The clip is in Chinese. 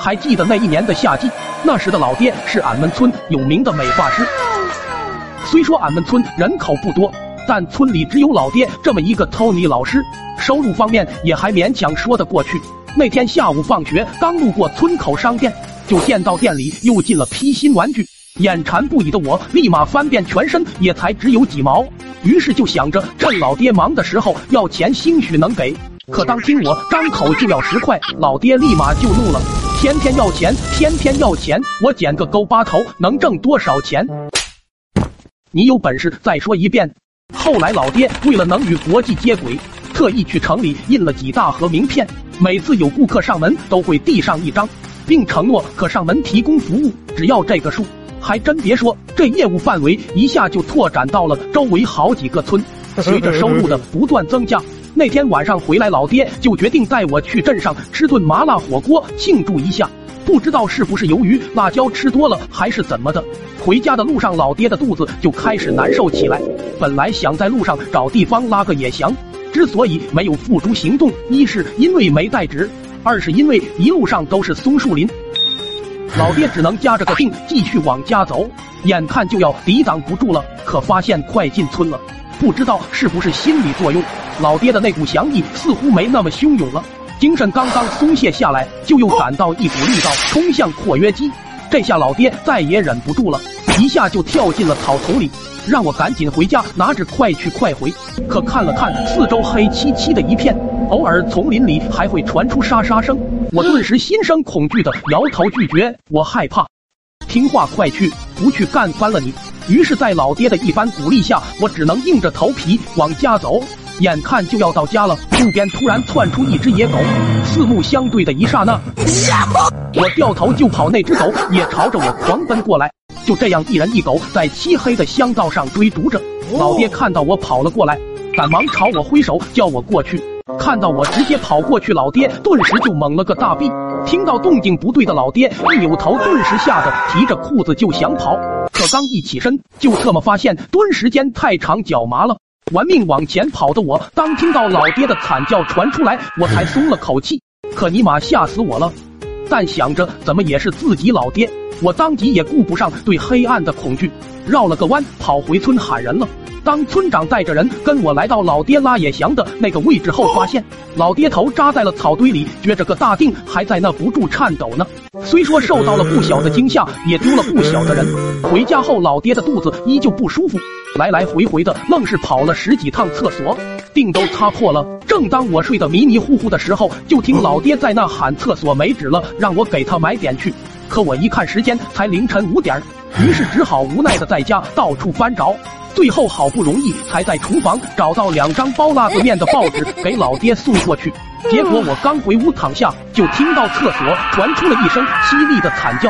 还记得那一年的夏季，那时的老爹是俺们村有名的美发师。虽说俺们村人口不多，但村里只有老爹这么一个 Tony 老师，收入方面也还勉强说得过去。那天下午放学，刚路过村口商店，就见到店里又进了批新玩具。眼馋不已的我，立马翻遍全身，也才只有几毛。于是就想着趁老爹忙的时候要钱，兴许能给。可当听我张口就要十块，老爹立马就怒了，天天要钱，天天要钱，我捡个勾八头能挣多少钱？你有本事再说一遍。后来老爹为了能与国际接轨，特意去城里印了几大盒名片，每次有顾客上门都会递上一张，并承诺可上门提供服务，只要这个数。还真别说，这业务范围一下就拓展到了周围好几个村。随着收入的不断增加，那天晚上回来，老爹就决定带我去镇上吃顿麻辣火锅庆祝一下。不知道是不是由于辣椒吃多了，还是怎么的，回家的路上，老爹的肚子就开始难受起来。本来想在路上找地方拉个野翔，之所以没有付诸行动，一是因为没带纸，二是因为一路上都是松树林。老爹只能夹着个腚继续往家走，眼看就要抵挡不住了，可发现快进村了，不知道是不是心理作用，老爹的那股翔意似乎没那么汹涌了，精神刚刚松懈下来，就又感到一股力道冲向括约肌，这下老爹再也忍不住了，一下就跳进了草丛里，让我赶紧回家拿纸快去快回。可看了看四周黑漆漆的一片，偶尔丛林里还会传出沙沙声。我顿时心生恐惧的摇头拒绝，我害怕。听话快去，不去干翻了你。于是，在老爹的一番鼓励下，我只能硬着头皮往家走。眼看就要到家了，路边突然窜出一只野狗，四目相对的一刹那，我掉头就跑，那只狗也朝着我狂奔过来。就这样，一人一狗在漆黑的乡道上追逐着。老爹看到我跑了过来，赶忙朝我挥手，叫我过去。看到我直接跑过去，老爹顿时就懵了个大逼。听到动静不对的老爹一扭头，顿时吓得提着裤子就想跑，可刚一起身，就特么发现蹲时间太长，脚麻了，玩命往前跑的我，当听到老爹的惨叫传出来，我才松了口气。可尼玛吓死我了！但想着怎么也是自己老爹，我当即也顾不上对黑暗的恐惧，绕了个弯跑回村喊人了。当村长带着人跟我来到老爹拉野翔的那个位置后，发现老爹头扎在了草堆里，撅着个大腚，还在那不住颤抖呢。虽说受到了不小的惊吓，也丢了不小的人。回家后，老爹的肚子依旧不舒服，来来回回的，愣是跑了十几趟厕所，腚都擦破了。正当我睡得迷迷糊糊的时候，就听老爹在那喊：“厕所没纸了，让我给他买点去。”可我一看时间才凌晨五点，于是只好无奈的在家到处翻找。最后好不容易才在厨房找到两张包辣子面的报纸，给老爹送过去。结果我刚回屋躺下，就听到厕所传出了一声凄厉的惨叫。